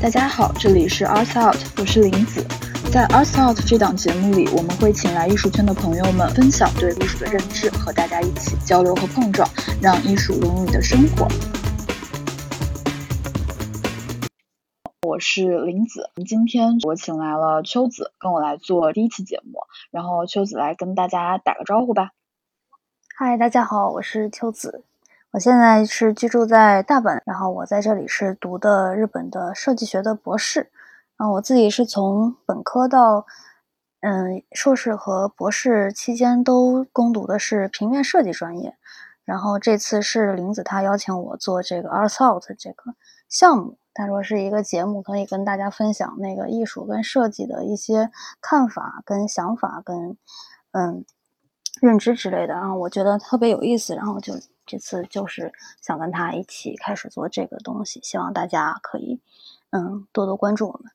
大家好，这里是 Art Out，我是林子。在 Art Out 这档节目里，我们会请来艺术圈的朋友们分享对艺术的认知，和大家一起交流和碰撞，让艺术融入你的生活。我是林子，今天我请来了秋子，跟我来做第一期节目。然后秋子来跟大家打个招呼吧。嗨，大家好，我是秋子。我现在是居住在大阪，然后我在这里是读的日本的设计学的博士。然后我自己是从本科到嗯硕士和博士期间都攻读的是平面设计专业。然后这次是林子他邀请我做这个 Art Out 这个项目，他说是一个节目，可以跟大家分享那个艺术跟设计的一些看法、跟想法、跟嗯认知之类的。然后我觉得特别有意思，然后就。这次就是想跟他一起开始做这个东西，希望大家可以，嗯，多多关注我们。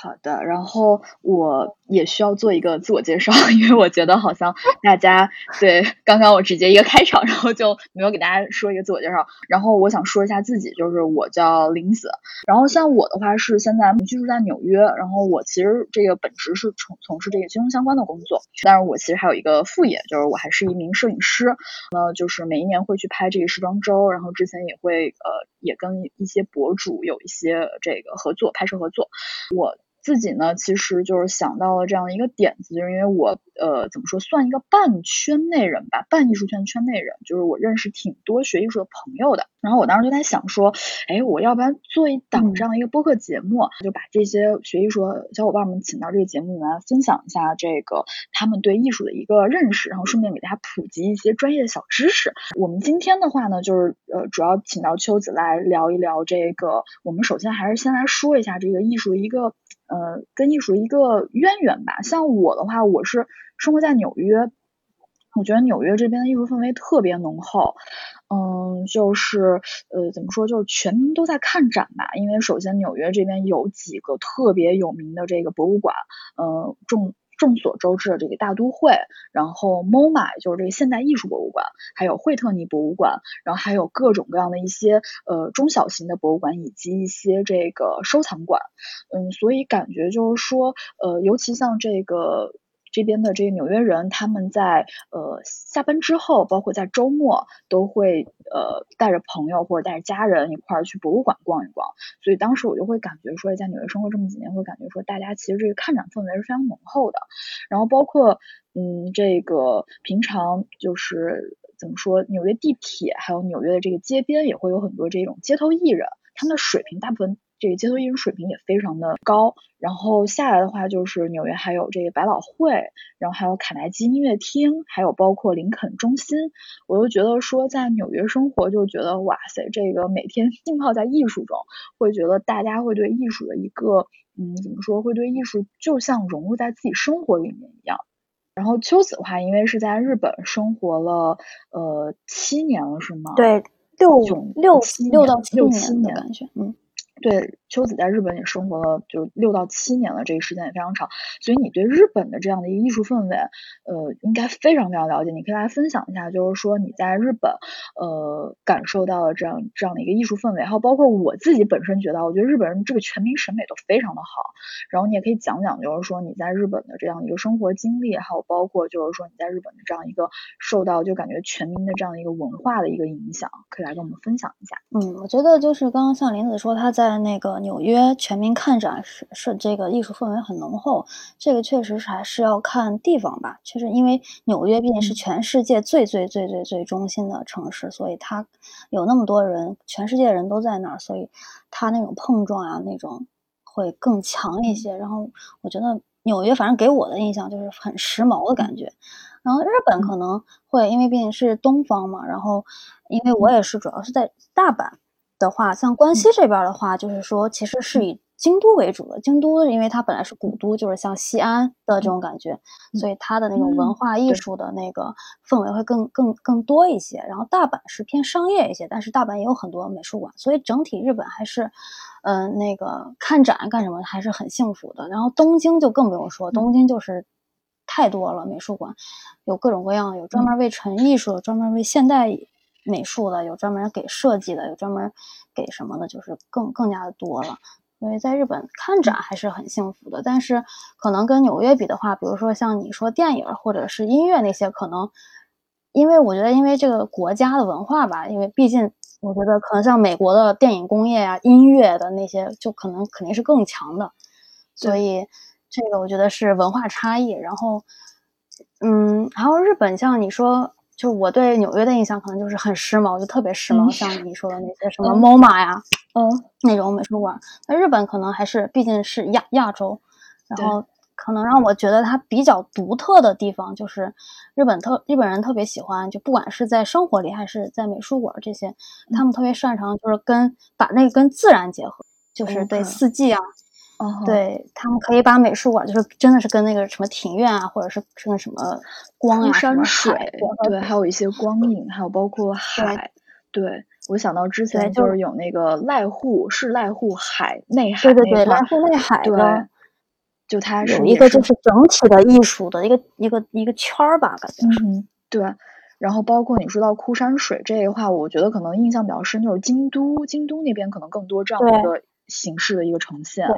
好的，然后我也需要做一个自我介绍，因为我觉得好像大家对刚刚我直接一个开场，然后就没有给大家说一个自我介绍。然后我想说一下自己，就是我叫林子。然后像我的话是现在居住在纽约，然后我其实这个本职是从从事这个金融相关的工作，但是我其实还有一个副业，就是我还是一名摄影师。那就是每一年会去拍这个时装周，然后之前也会呃也跟一些博主有一些这个合作拍摄合作。我。自己呢，其实就是想到了这样一个点子，就是因为我呃怎么说，算一个半圈内人吧，半艺术圈圈内人，就是我认识挺多学艺术的朋友的。然后我当时就在想说，哎，我要不然做一档这样一个播客节目，就把这些学艺术的小伙伴们请到这个节目里来分享一下这个他们对艺术的一个认识，然后顺便给大家普及一些专业的小知识。我们今天的话呢，就是呃主要请到秋子来聊一聊这个。我们首先还是先来说一下这个艺术的一个。呃，跟艺术一个渊源吧。像我的话，我是生活在纽约，我觉得纽约这边的艺术氛围特别浓厚。嗯，就是呃，怎么说，就是全民都在看展吧。因为首先纽约这边有几个特别有名的这个博物馆，呃，重。众所周知的这个大都会，然后 MoMA 就是这个现代艺术博物馆，还有惠特尼博物馆，然后还有各种各样的一些呃中小型的博物馆以及一些这个收藏馆，嗯，所以感觉就是说，呃，尤其像这个。这边的这个纽约人，他们在呃下班之后，包括在周末，都会呃带着朋友或者带着家人一块儿去博物馆逛一逛。所以当时我就会感觉说，在纽约生活这么几年，会感觉说，大家其实这个看展氛围是非常浓厚的。然后包括嗯这个平常就是怎么说，纽约地铁还有纽约的这个街边，也会有很多这种街头艺人，他们的水平大部分。这个街头艺术水平也非常的高，然后下来的话就是纽约还有这个百老汇，然后还有卡耐基音乐厅，还有包括林肯中心，我就觉得说在纽约生活就觉得哇塞，这个每天 浸泡在艺术中，会觉得大家会对艺术的一个嗯怎么说，会对艺术就像融入在自己生活里面一样。然后秋子的话，因为是在日本生活了呃七年了是吗？对，六六六到六七年的感觉，嗯。对，秋子在日本也生活了就六到七年了，这个时间也非常长，所以你对日本的这样的一个艺术氛围，呃，应该非常非常了解。你可以来分享一下，就是说你在日本，呃，感受到了这样这样的一个艺术氛围，还有包括我自己本身觉得，我觉得日本人这个全民审美都非常的好。然后你也可以讲讲，就是说你在日本的这样一个生活经历，还有包括就是说你在日本的这样一个受到就感觉全民的这样的一个文化的一个影响，可以来跟我们分享一下。嗯，我觉得就是刚刚像林子说他在。在那个纽约全民看展是是这个艺术氛围很浓厚，这个确实是还是要看地方吧。确实，因为纽约毕竟是全世界最最最最最中心的城市，所以它有那么多人，全世界人都在那儿，所以它那种碰撞啊，那种会更强一些。然后我觉得纽约反正给我的印象就是很时髦的感觉。然后日本可能会因为毕竟是东方嘛，然后因为我也是主要是在大阪。的话，像关西这边的话，就是说，其实是以京都为主的。京都，因为它本来是古都，就是像西安的这种感觉，所以它的那种文化艺术的那个氛围会更更更多一些。然后大阪是偏商业一些，但是大阪也有很多美术馆，所以整体日本还是，嗯，那个看展干什么还是很幸福的。然后东京就更不用说，东京就是太多了美术馆，有各种各样，有专门为纯艺术的，专门为现代。美术的，有专门给设计的，有专门给什么的，就是更更加的多了。所以在日本看展还是很幸福的，但是可能跟纽约比的话，比如说像你说电影或者是音乐那些，可能因为我觉得因为这个国家的文化吧，因为毕竟我觉得可能像美国的电影工业啊、音乐的那些，就可能肯定是更强的，所以这个我觉得是文化差异。然后，嗯，还有日本，像你说。就我对纽约的印象可能就是很时髦，就特别时髦，像你说的那些什么 MoMA 呀，嗯，那种美术馆。那日本可能还是毕竟是亚亚洲，然后可能让我觉得它比较独特的地方就是日本特日本人特别喜欢，就不管是在生活里还是在美术馆这些，他们特别擅长就是跟把那个跟自然结合，就是对四季啊。对他们可以把美术馆，就是真的是跟那个什么庭院啊，或者是是个什么光啊、山水，对，还有一些光影，还有包括海。对我想到之前就是有那个濑户，是濑户海内海对对对，濑户内海对，就它是一个就是整体的艺术的一个一个一个圈儿吧，感觉是。嗯，对。然后包括你说到枯山水这一话，我觉得可能印象比较深就是京都，京都那边可能更多这样的一个形式的一个呈现。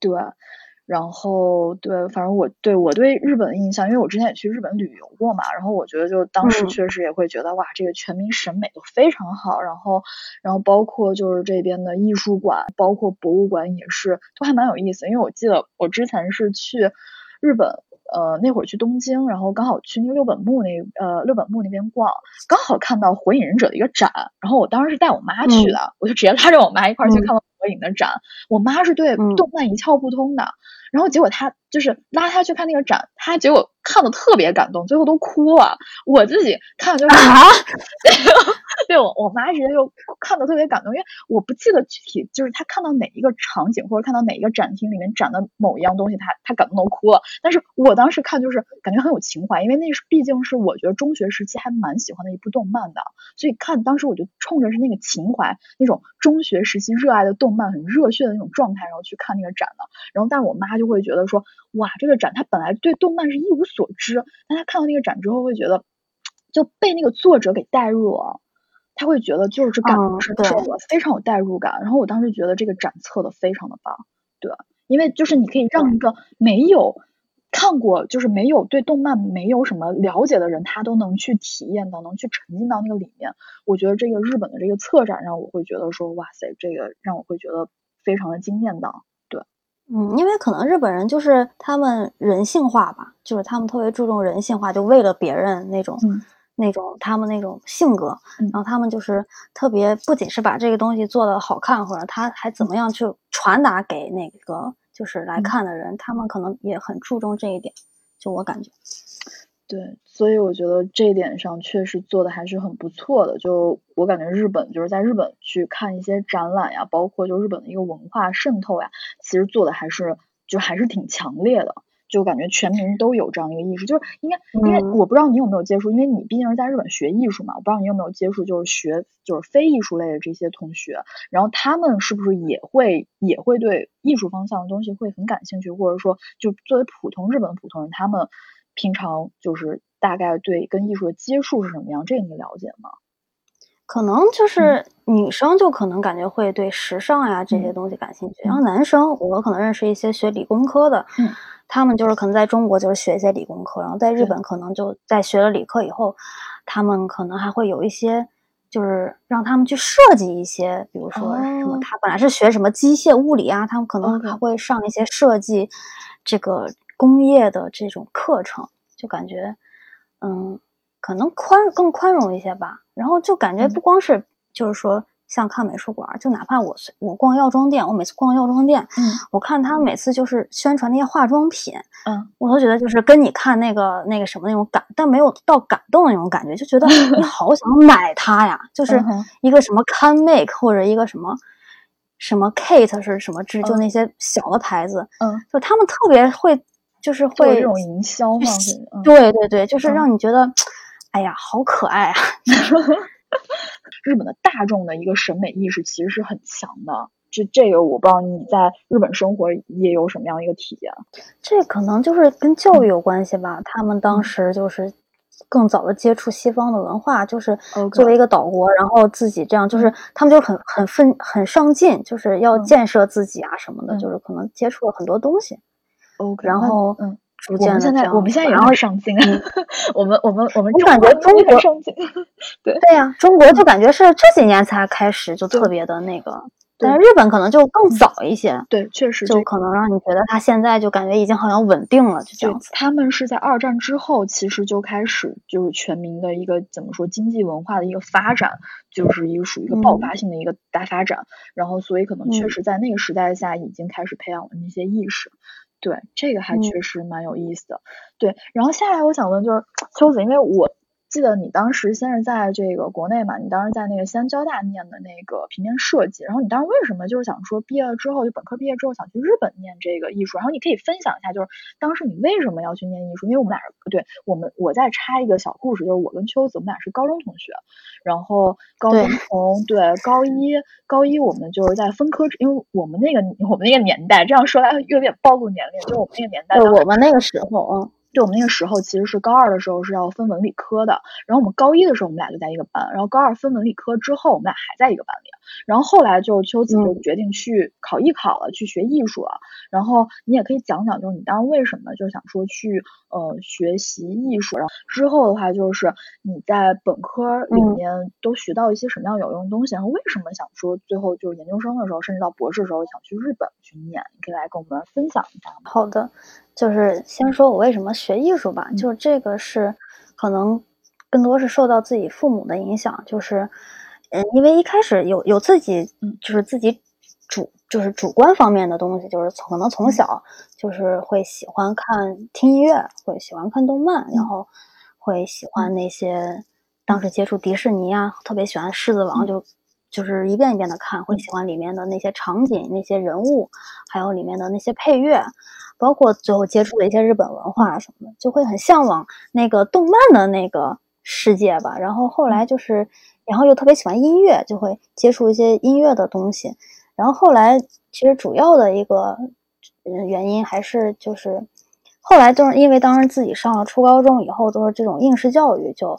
对，然后对，反正我对我对日本的印象，因为我之前也去日本旅游过嘛，然后我觉得就当时确实也会觉得哇，这个全民审美都非常好，然后然后包括就是这边的艺术馆，包括博物馆也是都还蛮有意思，因为我记得我之前是去日本，呃，那会儿去东京，然后刚好去那个六本木那呃六本木那边逛，刚好看到火影忍者的一个展，然后我当时是带我妈去的，我就直接拉着我妈一块儿去看了。火影的展，我妈是对动漫一窍不通的，然后结果她就是拉她去看那个展，她结果看的特别感动，最后都哭了。我自己看就是啊，对我我妈直接就看的特别感动，因为我不记得具体就是她看到哪一个场景或者看到哪一个展厅里面展的某一样东西，她她感动都哭了。但是我当时看就是感觉很有情怀，因为那是毕竟是我觉得中学时期还蛮喜欢的一部动漫的，所以看当时我就冲着是那个情怀，那种中学时期热爱的动。漫很热血的那种状态，然后去看那个展的，然后但是我妈就会觉得说，哇，这个展它本来对动漫是一无所知，但他看到那个展之后会觉得就被那个作者给带入了，他会觉得就是感同身受了，非常有代入感。然后我当时觉得这个展测的非常的棒，对，因为就是你可以让一个没有。看过就是没有对动漫没有什么了解的人，他都能去体验到，能去沉浸到那个里面。我觉得这个日本的这个策展让我会觉得说，哇塞，这个让我会觉得非常的惊艳到。对，嗯，因为可能日本人就是他们人性化吧，就是他们特别注重人性化，就为了别人那种那种他们那种性格，然后他们就是特别不仅是把这个东西做的好看，或者他还怎么样去传达给那个。就是来看的人，他们可能也很注重这一点，就我感觉。对，所以我觉得这一点上确实做的还是很不错的。就我感觉日本就是在日本去看一些展览呀，包括就日本的一个文化渗透呀，其实做的还是就还是挺强烈的。就感觉全民都有这样一个意识，就是应该，因为我不知道你有没有接触，因为你毕竟是在日本学艺术嘛，我不知道你有没有接触，就是学就是非艺术类的这些同学，然后他们是不是也会也会对艺术方向的东西会很感兴趣，或者说就作为普通日本普通人，他们平常就是大概对跟艺术的接触是什么样，这个你了解吗？可能就是女生就可能感觉会对时尚呀这些东西感兴趣，然后男生我可能认识一些学理工科的，他们就是可能在中国就是学一些理工科，然后在日本可能就在学了理科以后，他们可能还会有一些就是让他们去设计一些，比如说什么他本来是学什么机械物理啊，他们可能还会上一些设计这个工业的这种课程，就感觉嗯。可能宽更宽容一些吧，然后就感觉不光是就是说像看美术馆，就哪怕我我逛药妆店，我每次逛药妆店，嗯，我看他每次就是宣传那些化妆品，嗯，我都觉得就是跟你看那个那个什么那种感，但没有到感动的那种感觉，就觉得 你好想买它呀，就是一个什么 Can Make 或者一个什么什么 Kate 是什么之，就那些小的牌子，嗯，就他们特别会就是会这种营销嘛，对对对，就是让你觉得。哎呀，好可爱啊！日本的大众的一个审美意识其实是很强的，这这个我不知道你在日本生活也有什么样一个体验。这可能就是跟教育有关系吧。他们当时就是更早的接触西方的文化，就是作为一个岛国，然后自己这样，就是他们就很很奋很上进，就是要建设自己啊什么的，就是可能接触了很多东西。OK，然后嗯，逐渐的这样，我们现在也要上进啊。我们我们我们，我感觉中国上进，对 对呀，中国就感觉是这几年才开始就特别的那个。但是日本可能就更早一些，对，确实就可能让你觉得他现在就感觉已经好像稳定了，就这样子。他们是在二战之后，其实就开始就是全民的一个怎么说经济文化的一个发展，就是一个属于一个爆发性的一个大发展。然后，所以可能确实在那个时代下已经开始培养了那些意识。对，这个还确实蛮有意思的。对，然后下来我想问就是 秋子，因为我。记得你当时先是在这个国内嘛，你当时在那个西安交大念的那个平面设计，然后你当时为什么就是想说毕业了之后就本科毕业之后想去日本念这个艺术？然后你可以分享一下，就是当时你为什么要去念艺术？因为我们俩对我们我再插一个小故事，就是我跟秋子我们俩是高中同学，然后高中从对高一高一我们就是在分科，因为我们那个我们那个年代这样说来有点暴露年龄，就我们那个年代，我们那个时候嗯。就我们那个时候，其实是高二的时候是要分文理科的。然后我们高一的时候，我们俩就在一个班。然后高二分文理科之后，我们俩还在一个班里。然后后来就秋子就决定去考艺考了，去学艺术了。然后你也可以讲讲，就是你当时为什么就想说去呃学习艺术？然后之后的话，就是你在本科里面都学到一些什么样有用的东西？然后为什么想说最后就是研究生的时候，甚至到博士的时候想去日本去念？你可以来跟我们分享一下吗？好的。就是先说我为什么学艺术吧，就这个是可能更多是受到自己父母的影响，就是嗯，因为一开始有有自己就是自己主就是主观方面的东西，就是可能从小就是会喜欢看听音乐，会喜欢看动漫，然后会喜欢那些当时接触迪士尼啊，特别喜欢狮子王，就就是一遍一遍的看，会喜欢里面的那些场景、那些人物，还有里面的那些配乐。包括最后接触了一些日本文化什么的，就会很向往那个动漫的那个世界吧。然后后来就是，然后又特别喜欢音乐，就会接触一些音乐的东西。然后后来其实主要的一个嗯原因还是就是，后来就是因为当时自己上了初高中以后都是这种应试教育，就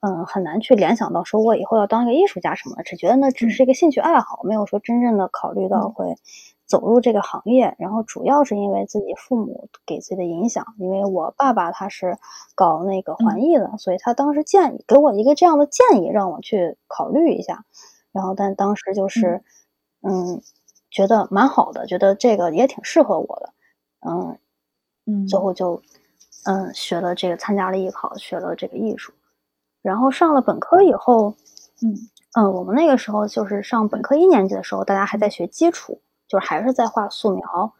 嗯很难去联想到说我以后要当一个艺术家什么的，只觉得那只是一个兴趣爱好，没有说真正的考虑到会。走入这个行业，然后主要是因为自己父母给自己的影响。因为我爸爸他是搞那个环艺的，所以他当时建议给我一个这样的建议，让我去考虑一下。然后，但当时就是，嗯，觉得蛮好的，觉得这个也挺适合我的。嗯嗯，最后就嗯学了这个，参加了艺考，学了这个艺术。然后上了本科以后，嗯嗯，我们那个时候就是上本科一年级的时候，大家还在学基础。就是还是在画素描，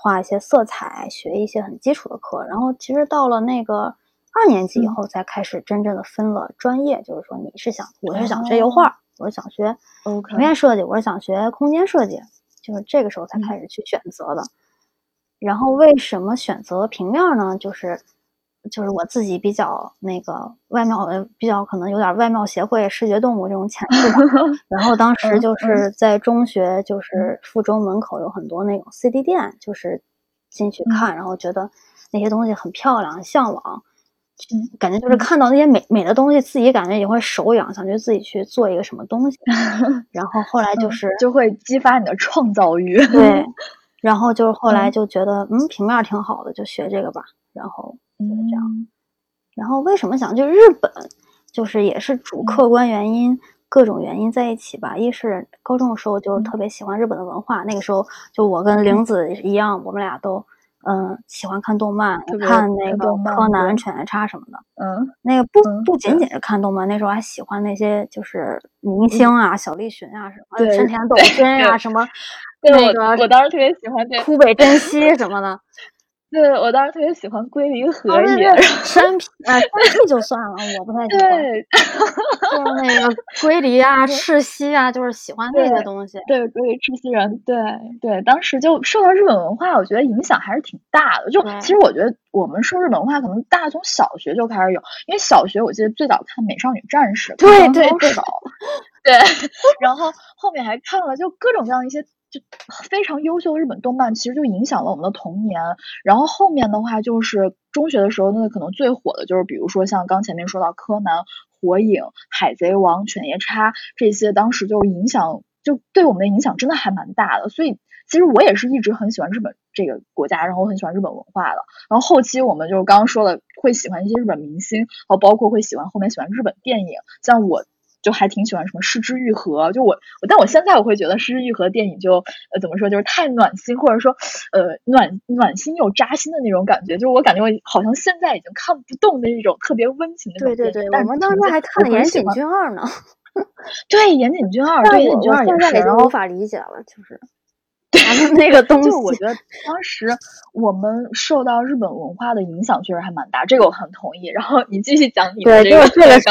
画一些色彩，学一些很基础的课。然后其实到了那个二年级以后，才开始真正的分了专业。就是说，你是想，我是想学油画，我是想学平面设计，我是想学空间设计。就是这个时候才开始去选择的。然后为什么选择平面呢？就是。就是我自己比较那个外貌，呃，比较可能有点外貌协会、视觉动物这种潜 质吧。然后当时就是在中学，就是附中门口有很多那种 CD 店，就是进去看，然后觉得那些东西很漂亮，向往，感觉就是看到那些美美的东西，自己感觉也会手痒，想去自己去做一个什么东西。然后后来就是就会激发你的创造欲。对，然后就是后来就觉得，嗯，平面挺好的，就学这个吧。然后。就是这样，然后为什么想去日本？就是也是主客观原因，各种原因在一起吧。一是高中的时候就特别喜欢日本的文化，那个时候就我跟玲子一样，我们俩都嗯喜欢看动漫，看那个柯南、犬夜叉什么的。嗯，那个不不仅仅是看动漫，那时候还喜欢那些就是明星啊，小栗旬啊什么，山田斗真啊什么，那个我当时特别喜欢枯北真希什么的。对，我当时特别喜欢龟梨和也，山皮啊，山皮就算了，我不太喜欢。对，就是那个龟梨啊、赤西啊，就是喜欢那个东西。对，龟梨赤西人，对对，当时就受到日本文化，我觉得影响还是挺大的。就其实我觉得我们受日本文化，可能大家从小学就开始有，因为小学我记得最早看《美少女战士》，对对对，对，然后后面还看了就各种各样的一些。就非常优秀的日本动漫，其实就影响了我们的童年。然后后面的话，就是中学的时候，那个可能最火的就是，比如说像刚前面说到柯南、火影、海贼王、犬夜叉这些，当时就影响，就对我们的影响真的还蛮大的。所以其实我也是一直很喜欢日本这个国家，然后我很喜欢日本文化的。然后后期我们就刚刚说了，会喜欢一些日本明星，然后包括会喜欢后面喜欢日本电影，像我。就还挺喜欢什么《失之愈合》，就我，但我现在我会觉得《失之愈合》电影就呃怎么说，就是太暖心，或者说呃暖暖心又扎心的那种感觉。就是我感觉我好像现在已经看不动那种特别温情的对对对，我们当时还看了《岩井俊二》呢。对《岩井俊二》，对《岩井俊二》也是，然后无法理解了，就是。那个东西，就我觉得当时我们受到日本文化的影响确实还蛮大，这个我很同意。然后你继续讲你的这个，这个是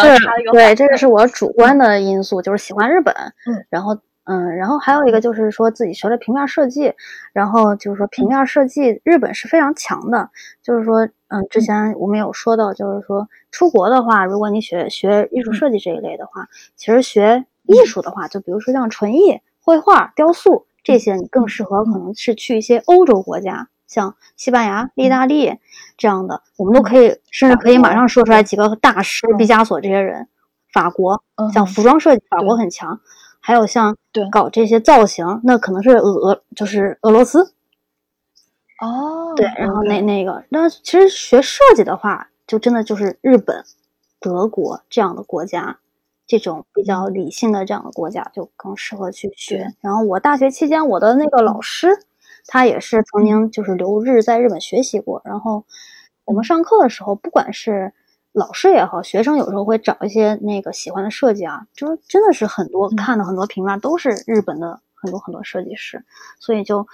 对，这个是我主观的因素，就是喜欢日本。嗯，然后嗯，然后还有一个就是说自己学了平面设计，然后就是说平面设计日本是非常强的，就是说嗯，之前我们有说到，就是说出国的话，如果你学学艺术设计这一类的话，其实学艺术的话，就比如说像纯艺、绘画、雕塑。这些你更适合，可能是去一些欧洲国家，像西班牙、意大利这样的，我们都可以，甚至可以马上说出来几个大师，毕加索这些人。法国，像服装设计，法国很强，还有像搞这些造型，那可能是俄，就是俄罗斯。哦，对，然后那那个，那其实学设计的话，就真的就是日本、德国这样的国家。这种比较理性的这样的国家就更适合去学。然后我大学期间，我的那个老师，他也是曾经就是留日在日本学习过。然后我们上课的时候，不管是老师也好，学生有时候会找一些那个喜欢的设计啊，就是真的是很多看的很多评论都是日本的很多很多设计师，所以就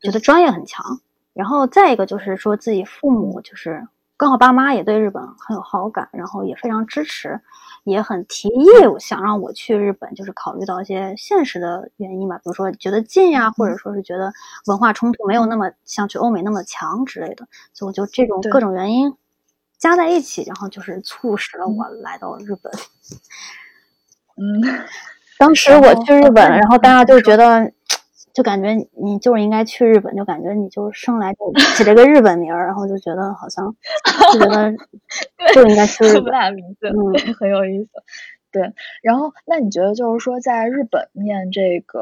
觉得专业很强。然后再一个就是说自己父母就是刚好爸妈也对日本很有好感，然后也非常支持。也很提议想让我去日本，就是考虑到一些现实的原因吧，比如说觉得近呀，或者说是觉得文化冲突没有那么像去欧美那么强之类的，所以我就这种各种原因加在一起，然后就是促使了我来到日本。嗯，当时我去日本，然后大家就觉得。就感觉你就是应该去日本，就感觉你就生来就起了个日本名儿，然后就觉得好像就觉得 就应该去日本，名字嗯很有意思。对，然后那你觉得就是说在日本念这个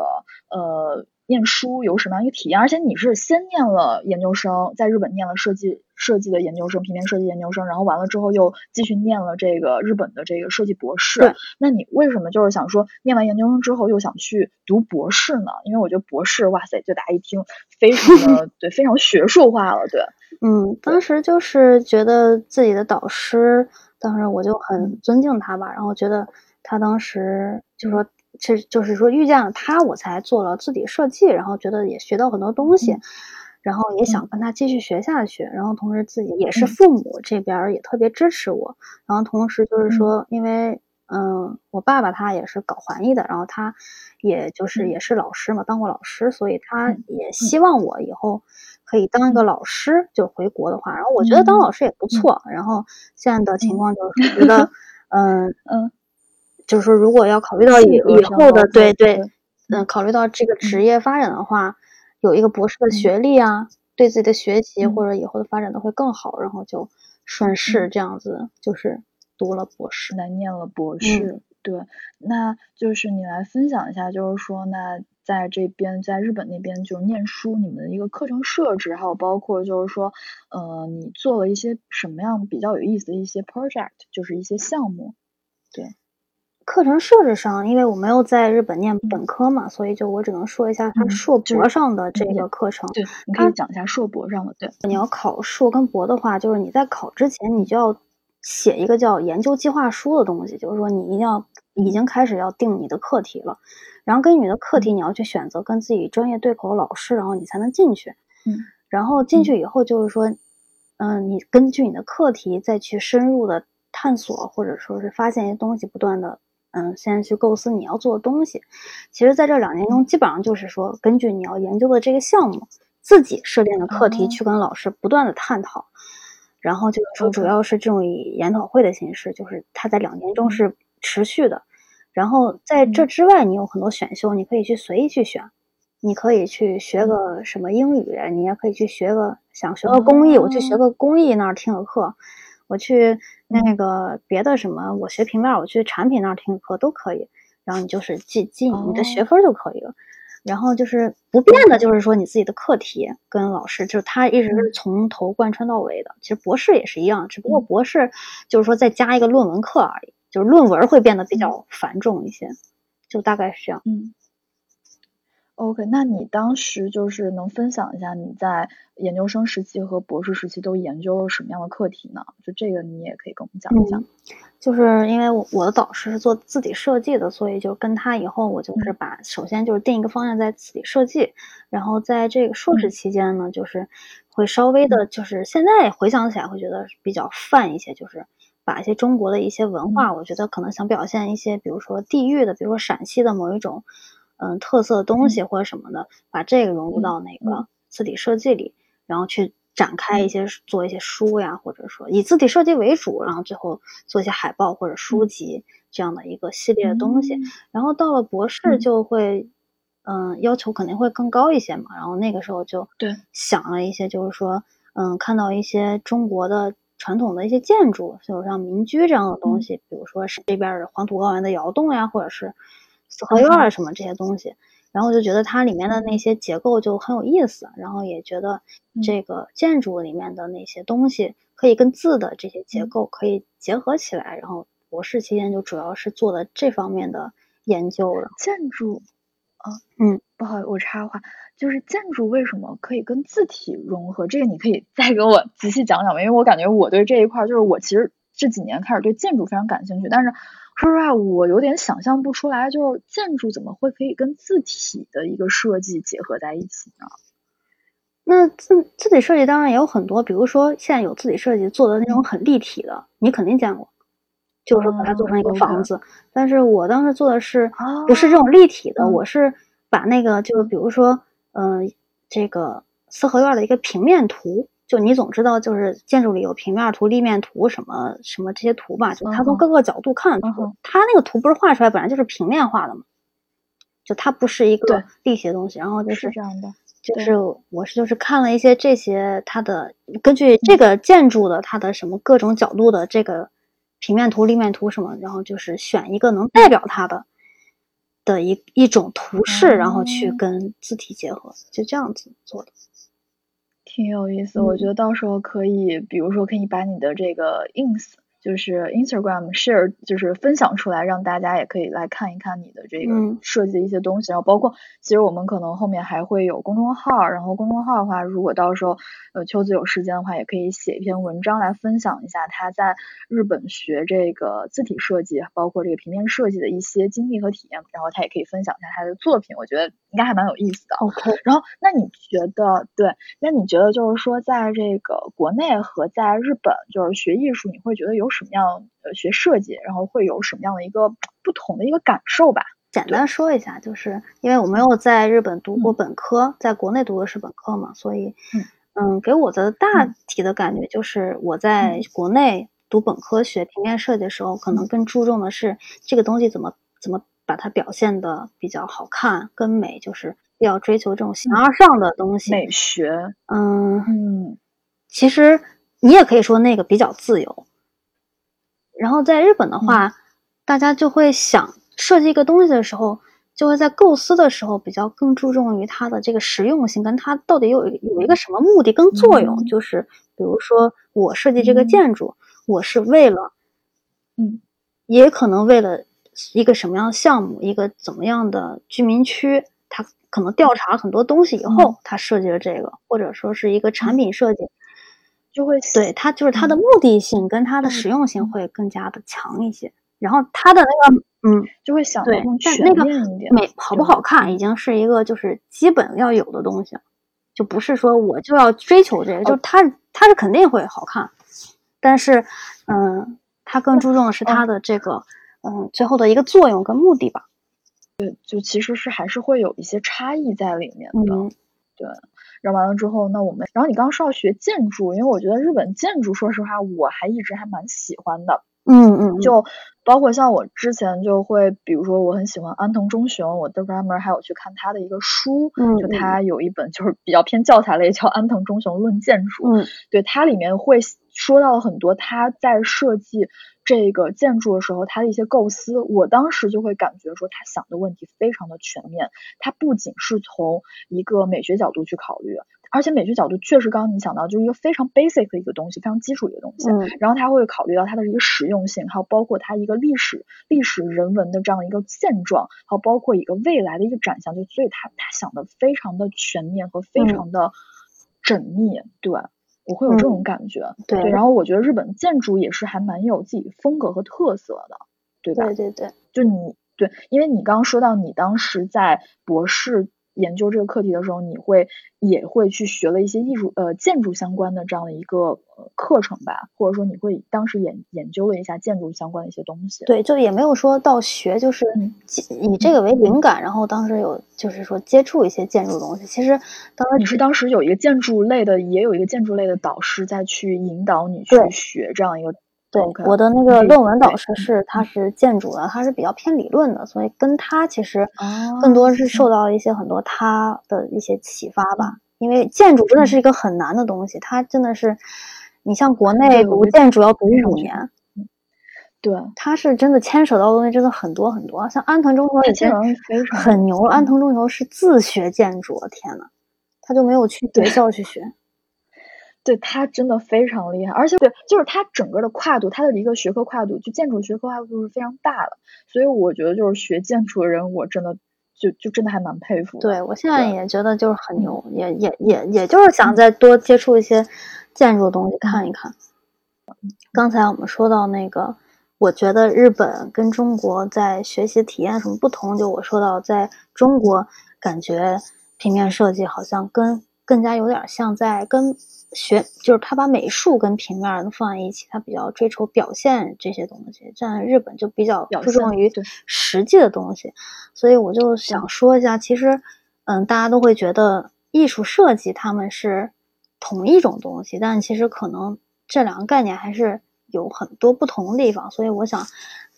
呃念书有什么样一个体验？而且你是先念了研究生，在日本念了设计。设计的研究生，平面设计研究生，然后完了之后又继续念了这个日本的这个设计博士。对，那你为什么就是想说念完研究生之后又想去读博士呢？因为我觉得博士，哇塞，就大家一听非常的 对，非常学术化了。对，嗯，当时就是觉得自己的导师，当时我就很尊敬他吧，然后觉得他当时就说，其实就是说遇见了他，我才做了字体设计，然后觉得也学到很多东西。然后也想跟他继续学下去，然后同时自己也是父母这边也特别支持我，然后同时就是说，因为嗯，我爸爸他也是搞环艺的，然后他也就是也是老师嘛，当过老师，所以他也希望我以后可以当一个老师，就回国的话，然后我觉得当老师也不错，然后现在的情况就是觉得，嗯嗯，就是说如果要考虑到以以后的对对，嗯，考虑到这个职业发展的话。有一个博士的学历啊，对自己的学习或者以后的发展都会更好，然后就顺势这样子，就是读了博士，来念了博士。对，那就是你来分享一下，就是说，那在这边，在日本那边，就是念书，你们的一个课程设置，还有包括就是说，呃，你做了一些什么样比较有意思的一些 project，就是一些项目，对。课程设置上，因为我没有在日本念本科嘛，所以就我只能说一下他硕博上的这个课程。对，你可以讲一下硕博上的。对，你要考硕跟博的话，就是你在考之前，你就要写一个叫研究计划书的东西，就是说你一定要已经开始要定你的课题了，然后根据你的课题，你要去选择跟自己专业对口的老师，然后你才能进去。嗯，然后进去以后，就是说，嗯，你根据你的课题再去深入的探索，或者说是发现一些东西，不断的。嗯，先去构思你要做的东西。其实，在这两年中，基本上就是说，根据你要研究的这个项目，自己设定的课题，去跟老师不断的探讨。然后就是说，主要是这种以研讨会的形式，就是它在两年中是持续的。然后在这之外，你有很多选修，你可以去随意去选。你可以去学个什么英语，你也可以去学个想学个工艺，我去学个工艺那儿听个课，我去那个别的什么，我学平面，我去产品那儿听课都可以。然后你就是记记你的学分就可以了。然后就是不变的，就是说你自己的课题跟老师，就是他一直是从头贯穿到尾的。其实博士也是一样，只不过博士就是说再加一个论文课而已，就是论文会变得比较繁重一些，就大概是这样。嗯。OK，那你当时就是能分享一下你在研究生时期和博士时期都研究了什么样的课题呢？就这个你也可以跟我们讲一讲。就是因为我我的导师是做字体设计的，所以就跟他以后我就是把首先就是定一个方向在字体设计，然后在这个硕士期间呢，就是会稍微的，就是现在回想起来会觉得比较泛一些，就是把一些中国的一些文化，我觉得可能想表现一些，比如说地域的，比如说陕西的某一种。嗯，特色的东西或者什么的，把这个融入到那个字体设计里，然后去展开一些做一些书呀，或者说以字体设计为主，然后最后做一些海报或者书籍这样的一个系列的东西。然后到了博士就会，嗯，要求肯定会更高一些嘛。然后那个时候就对想了一些，就是说，嗯，看到一些中国的传统的一些建筑，就是像民居这样的东西，比如说是这边黄土高原的窑洞呀，或者是。四合院儿什么这些东西，然后我就觉得它里面的那些结构就很有意思，然后也觉得这个建筑里面的那些东西可以跟字的这些结构可以结合起来，然后博士期间就主要是做的这方面的研究了。建筑，啊，嗯，不好意思，我插话，就是建筑为什么可以跟字体融合？这个你可以再给我仔细讲讲吗？因为我感觉我对这一块，就是我其实这几年开始对建筑非常感兴趣，但是。说实话，我有点想象不出来，就是建筑怎么会可以跟字体的一个设计结合在一起呢？那字字体设计当然也有很多，比如说现在有字体设计做的那种很立体的，你肯定见过，就是把它做成一个房子。但是我当时做的是不是这种立体的？我是把那个就是比如说，嗯，这个四合院的一个平面图。就你总知道，就是建筑里有平面图、立面图什么什么这些图吧？就它从各个角度看图，它那个图不是画出来本来就是平面画的嘛？就它不是一个立体的东西。然后就是这样的，就是我是就是看了一些这些它的根据这个建筑的它的什么各种角度的这个平面图、立面图什么，然后就是选一个能代表它的的一一种图式，然后去跟字体结合，就这样子做的。挺有意思，我觉得到时候可以，比如说可以把你的这个 ins。就是 Instagram share，就是分享出来，让大家也可以来看一看你的这个设计的一些东西。然后包括，其实我们可能后面还会有公众号，然后公众号的话，如果到时候呃秋子有时间的话，也可以写一篇文章来分享一下他在日本学这个字体设计，包括这个平面设计的一些经历和体验。然后他也可以分享一下他的作品，我觉得应该还蛮有意思的。OK。然后，那你觉得对？那你觉得就是说，在这个国内和在日本，就是学艺术，你会觉得有？什么样呃学设计，然后会有什么样的一个不同的一个感受吧？简单说一下，就是因为我没有在日本读过本科，在国内读的是本科嘛，所以嗯，给我的大体的感觉就是我在国内读本科学平面设计的时候，可能更注重的是这个东西怎么怎么把它表现的比较好看跟美，就是要追求这种形而上的东西，美学。嗯嗯，其实你也可以说那个比较自由。然后在日本的话，大家就会想设计一个东西的时候，就会在构思的时候比较更注重于它的这个实用性，跟它到底有有一个什么目的跟作用。就是比如说，我设计这个建筑，我是为了，嗯，也可能为了一个什么样的项目，一个怎么样的居民区，他可能调查很多东西以后，他设计了这个，或者说是一个产品设计。就会对他就是他的目的性跟它的实用性会更加的强一些，然后他的那个嗯就会想对，但那个美好不好看已经是一个就是基本要有的东西，就不是说我就要追求这个，就它它是肯定会好看，但是嗯，它更注重的是它的这个嗯最后的一个作用跟目的吧。对，就其实是还是会有一些差异在里面的，对。然后完了之后，那我们，然后你刚刚说要学建筑，因为我觉得日本建筑，说实话，我还一直还蛮喜欢的。嗯嗯，就包括像我之前就会，比如说我很喜欢安藤忠雄，我的专门还有去看他的一个书，嗯就他有一本就是比较偏教材类，叫《安藤忠雄论建筑》，嗯对，它里面会说到了很多他在设计这个建筑的时候他的一些构思，我当时就会感觉说他想的问题非常的全面，他不仅是从一个美学角度去考虑。而且美学角度确实，刚刚你想到，就是一个非常 basic 的一个东西，非常基础的一个东西。嗯然后他会考虑到它的一个实用性，还有包括它一个历史、历史人文的这样一个现状，还有包括一个未来的一个展向。就所以他他想的非常的全面和非嗯常的缜密。对我会有这种嗯感觉。对然后我觉得日本建筑也是还蛮有自己风格和特色的，对吧？对对对，就你对，因为你刚刚说到你当时在博士研究这个课题的时候，你会也会去学了一些艺术呃建筑相关的这样的一个呃课程吧，或者说你会当时研研究了一下建筑相关的一些东西。对，就也没有说到学，就是以这个为灵感，然后当时有就是说接触一些建筑东西。其实当时你是当时有一个建筑类的，也有一个建筑类的导师在去引导你去学这样一个。对我的那个论文导师是他是建筑的，他是比较偏理论的，所以跟他其实哦更多是受到一些很多他的一些启发吧。因为建筑真的是一个很难的东西，它真的是，你像国内读建筑要读五年，对，它是真的牵扯到的东西真的很多很多。像安藤忠雄已经它基本上非常很牛了，安嗯藤忠雄是自学建筑，天呐，他就没有去学校去学。对他真的非常厉害，而且对，就是他整个的跨度，他的一个学科跨度，就建筑学科跨度是非常大的，所以我觉得就是学建筑的人，我真的就就真的还蛮佩服。对我现在也觉得就是很牛，也也也也就是想再多接触一些建筑的东西看一看。刚才我们说到那个，我觉得日本跟中国在学习体验什么不同，就我说到在中国感觉平面设计好像跟更加有点像在跟学，就是他把美术跟平面儿放在一起，他比较追求表现这些东西，但日本就比较注重于实际的东西，所以我就想说一下，其实，嗯，大家都会觉得艺术设计他们是同一种东西，但其实可能这两个概念还是有很多不同的地方，所以我想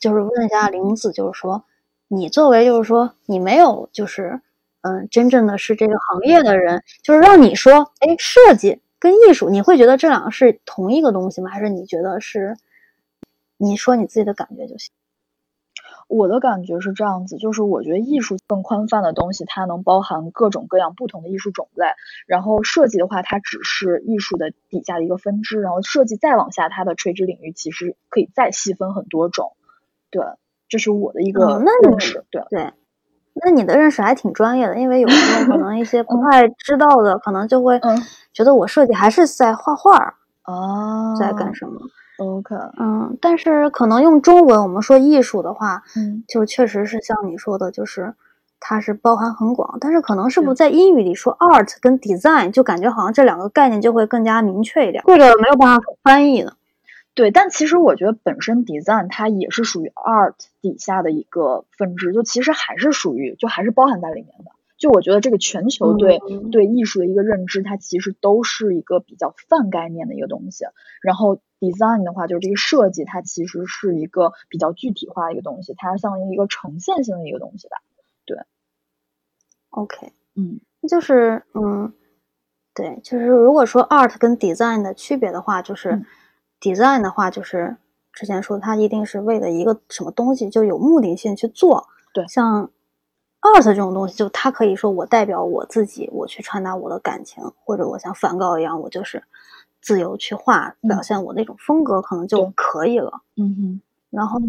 就是问一下玲子，就是说，你作为就是说你没有就是嗯真正的是这个行业的人，就是让你说，哎，设计跟艺术，你会觉得这两个是同一个东西吗？还是你觉得是？你说你自己的感觉就行。我的感觉是这样子，就是我觉得艺术更宽泛的东西，它能包含各种各样不同的艺术种类。然后设计的话，它只是艺术的底下的一个分支。然后设计再往下，它的垂直领域其实可以再细分很多种。对，这是我的一个认识。对，对，那你的认识还挺专业的，因为有时候可能一些不太知道的，可能就会嗯觉得我设计还是在画画，哦，在干什么？？OK，嗯，但是可能用中文我们说艺术的话，嗯，就确实是像你说的，就是它是包含很广，但是可能是不是在英语里说 art 跟 design，就感觉好像这两个概念就会更加明确一点，这个没有办法翻译的。对，但其实我觉得本身 design 它也是属于 art 底下的一个分支，就其实还是属于，就还是包含在里面的。就我觉得这个全球对、嗯对艺术的一个认知，它其实都是一个比较泛概念的一个东西。然后 design 的话，就是这个设计，它其实是一个比较具体化的一个东西，它是像一个呈现性的一个东西吧。对 OK，嗯就是嗯，对，就是如果说 art 跟 design 的区别的话，就是、嗯 design 的话，就是之前说他一定是为了一个什么东西就有目的性去做。对像 art 这种东西，就他可以说我代表我自己，我去传达我的感情，或者我像梵高一样，我就是自由去画，嗯表现我那种风格，可能就可以了。嗯哼，然后呢，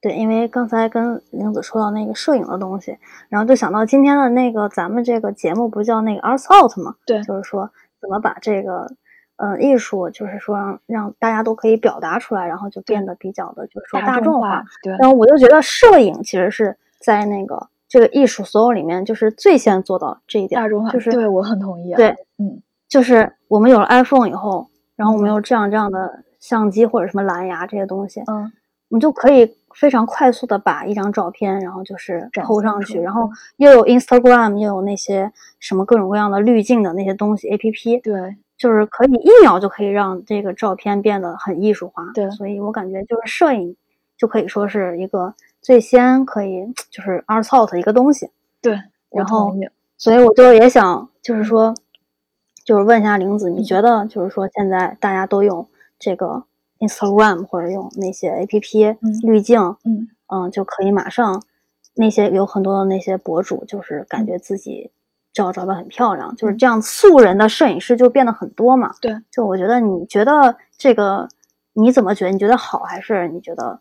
对，因为刚才跟玲子说到那个摄影的东西，然后就想到今天的那个咱们这个节目不叫那个 Arts Out 嘛？对就是说怎么把这个嗯、呃艺术，就是说让让大家都可以表达出来，然后就变得比较的，就是说大众化。，对，然后我就觉得摄影其实是在那个这个艺术所有里面，就是最先做到这一点，大众化，就是对我很同意。啊对，嗯，就是我们有了 iPhone 以后，然后我们有这样这样的相机或者什么蓝牙这些东西，嗯，我们就可以非常快速的把一张照片，然后就是展 PO 上去，然后又有 Instagram，又有那些什么各种各样的滤镜的那些东西 APP，对，就是可以一秒就可以让这个照片变得很艺术化。对，所以我感觉就是摄影就可以说是一个最先可以就是 art out 一个东西。对，然后所以我就也想就是说，就是问一下玲子，你觉得就是说现在大家都用这个 Instagram 或者用那些 APP 滤镜，嗯嗯，就可以马上那些有很多的那些博主，就是感觉自己。照照的很漂亮，就是这样素人的摄影师就变得很多嘛。对，就我觉得你觉得这个你怎么觉得？你觉得好还是你觉得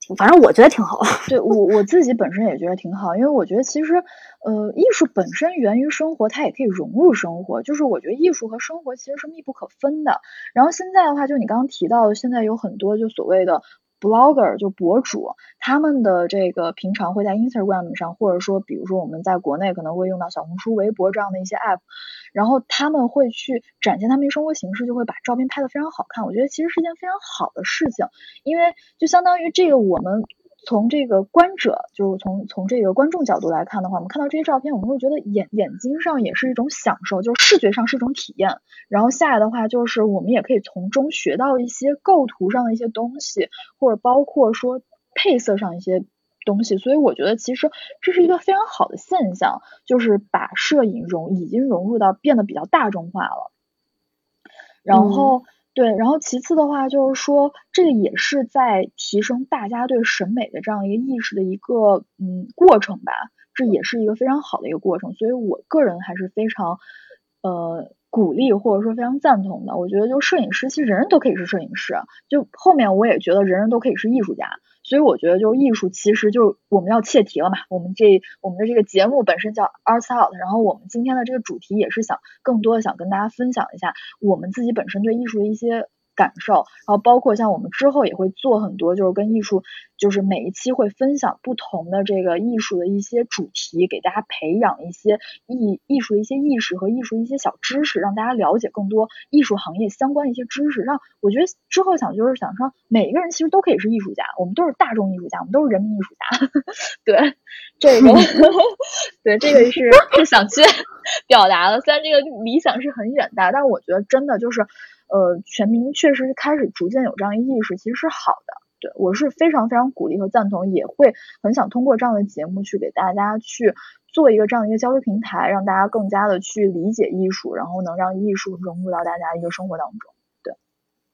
挺？反正我觉得挺好。对我我自己本身也觉得挺好，因为我觉得其实呃艺术本身源于生活，它也可以融入生活。就是我觉得艺术和生活其实是密不可分的。然后现在的话，就你刚刚提到的，现在有很多就所谓的。Blogger 就博主，他们的这个平常会在 Instagram 上，或者说，比如说我们在国内可能会用到小红书、微博这样的一些 app，然后他们会去展现他们生活形式，就会把照片拍得非常好看。我觉得其实是一件非常好的事情，因为就相当于这个我们。从这个观者，就是从从这个观众角度来看的话，我们看到这些照片，我们会觉得眼眼睛上也是一种享受，就是视觉上是一种体验。然后下来的话，就是我们也可以从中学到一些构图上的一些东西，或者包括说配色上一些东西。所以我觉得其实这是一个非常好的现象，就是把摄影融已经融入到变得比较大众化了。然后。对，然后其次的话就是说，这个也是在提升大家对审美的这样一个意识的一个嗯过程吧，这也是一个非常好的一个过程，所以我个人还是非常呃鼓励或者说非常赞同的。我觉得就摄影师，其实人人都可以是摄影师，就后面我也觉得人人都可以是艺术家。所以我觉得，就是艺术，其实就我们要切题了嘛。我们这我们的这个节目本身叫 Arts Out，然后我们今天的这个主题也是想更多的想跟大家分享一下我们自己本身对艺术的一些。感受，然后包括像我们之后也会做很多，就是跟艺术，就是每一期会分享不同的这个艺术的一些主题，给大家培养一些艺艺术的一些意识和艺术一些小知识，让大家了解更多艺术行业相关的一些知识。让我觉得之后想就是想说，每一个人其实都可以是艺术家，我们都是大众艺术家，我们都是人民艺术家。对，这个，对这个是是想去 表达的，虽然这个理想是很远大，但是我觉得真的就是。呃，全民确实开始逐渐有这样的意识，其实是好的。对我是非常非常鼓励和赞同，也会很想通过这样的节目去给大家去做一个这样一个交流平台，让大家更加的去理解艺术，然后能让艺术融入到大家一个生活当中。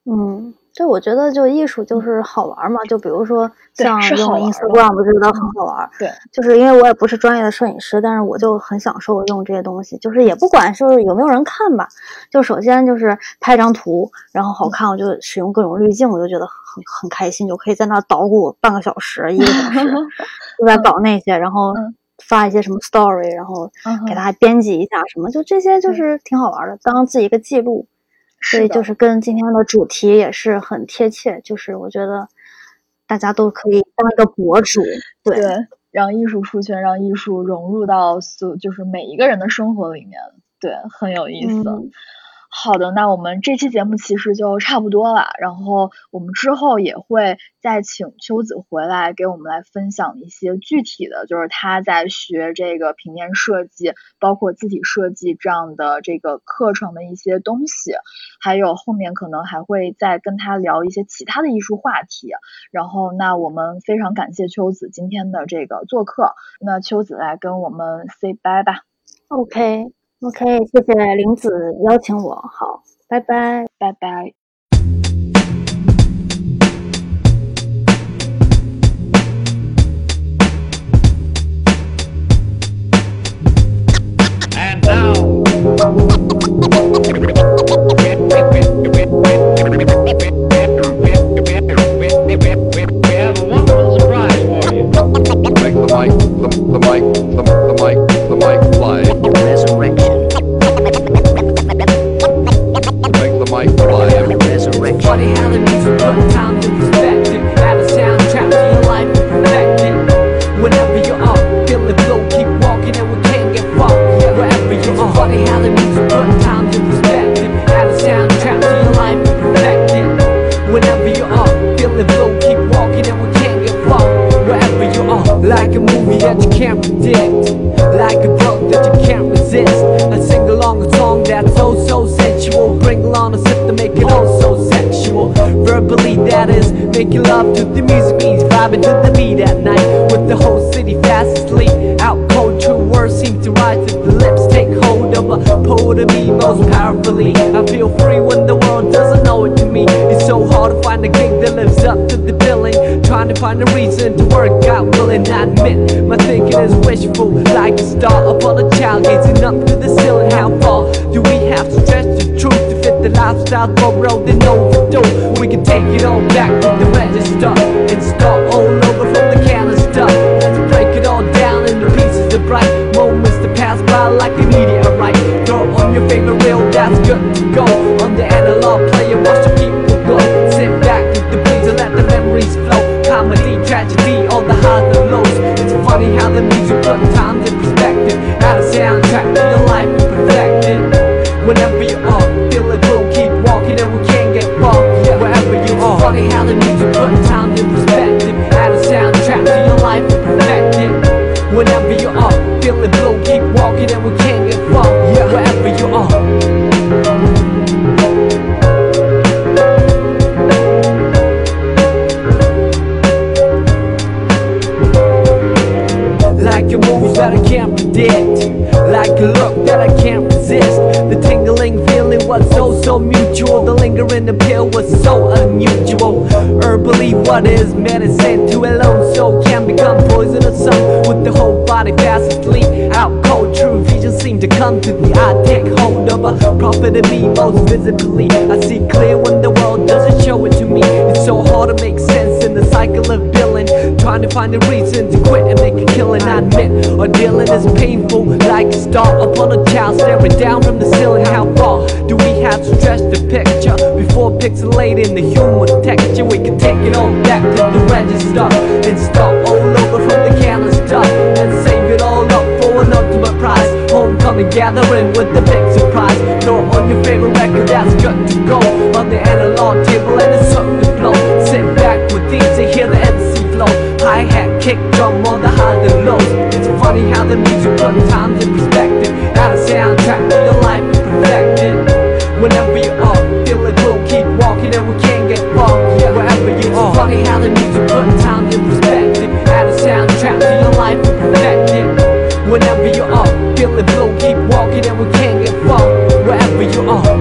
对，嗯。对，我觉得就艺术就是好玩嘛，就比如说像用 Instagram，我觉得很好玩。对，就是因为我也不是专业的摄影师，但是我就很享受用这些东西，就是也不管是有没有人看吧，就首先就是拍张图，然后好看，我就使用各种滤镜，我就觉得很很开心，就可以在那捣鼓半个小时、一个小时，就在搞那些，然后发一些什么 story，然后给他编辑一下什么，就这些就是挺好玩的，当自己一个记录。所以就是跟今天的主题也是很贴切，就是我觉得大家都可以当一个博主，对，让艺术出圈，让艺术融入到所就是每一个人的生活里面，对，很有意思。好的，那我们这期节目其实就差不多了，然后我们之后也会再请秋子回来给我们来分享一些具体的，就是他在学这个平面设计，包括字体设计这样的这个课程的一些东西，还有后面可能还会再跟他聊一些其他的艺术话题。然后，那我们非常感谢秋子今天的这个做客，那秋子来跟我们 say bye 吧。OK。OK，谢谢玲子邀请我，好，拜拜，拜拜。Most powerfully. I feel free when the world doesn't know it to me. It's so hard to find a gig that lives up to the billing. Trying to find a reason to work out, willing I admit my thinking is wishful, like a star upon a child gazing up to the ceiling. How far do we have to stretch the truth to fit the lifestyle for road and overdue? We can take it all back to the register go. On the analog player, watch the people go. Sit back with the breeze and let the memories flow. Comedy, tragedy, all the highs and lows. It's funny how the music put visibly I see clear when the world doesn't show it to me. It's so hard to make sense in the cycle of billing Trying to find a reason to quit and make a killing. I admit our dealing is painful Like a star upon a child staring down from the ceiling. How far do we have to stretch the picture Before pixelating the human texture? We can take it all back to the register And start all over from the Homecoming gathering with the big surprise. Throw on your favorite record that's good to go. On the analog table and it's something to flow Sit back with these and hear the MC flow. Hi-hat, kick drum, all the highs and lows It's funny how the music put times in perspective Add a soundtrack your life and perfect it Whenever you are, feel it, we'll keep walking and we can't get far. Yeah, wherever you are It's funny how the music put times in perspective Add a soundtrack to your life and perfect it Whenever you are, feel it, we'll keep walking and we can't get far Wherever you are.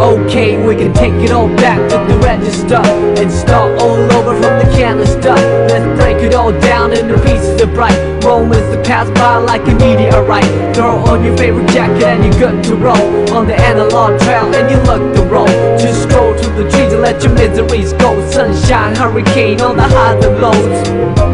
Okay, we can take it all back to the register And start all over from the canister Let's break it all down into pieces of bright. Moments that pass by like a meteorite. Throw on your favorite jacket and you're good to roll. On the analog trail and you look the roll. Just stroll through the trees and let your miseries go. Sunshine, hurricane, all the highs and lows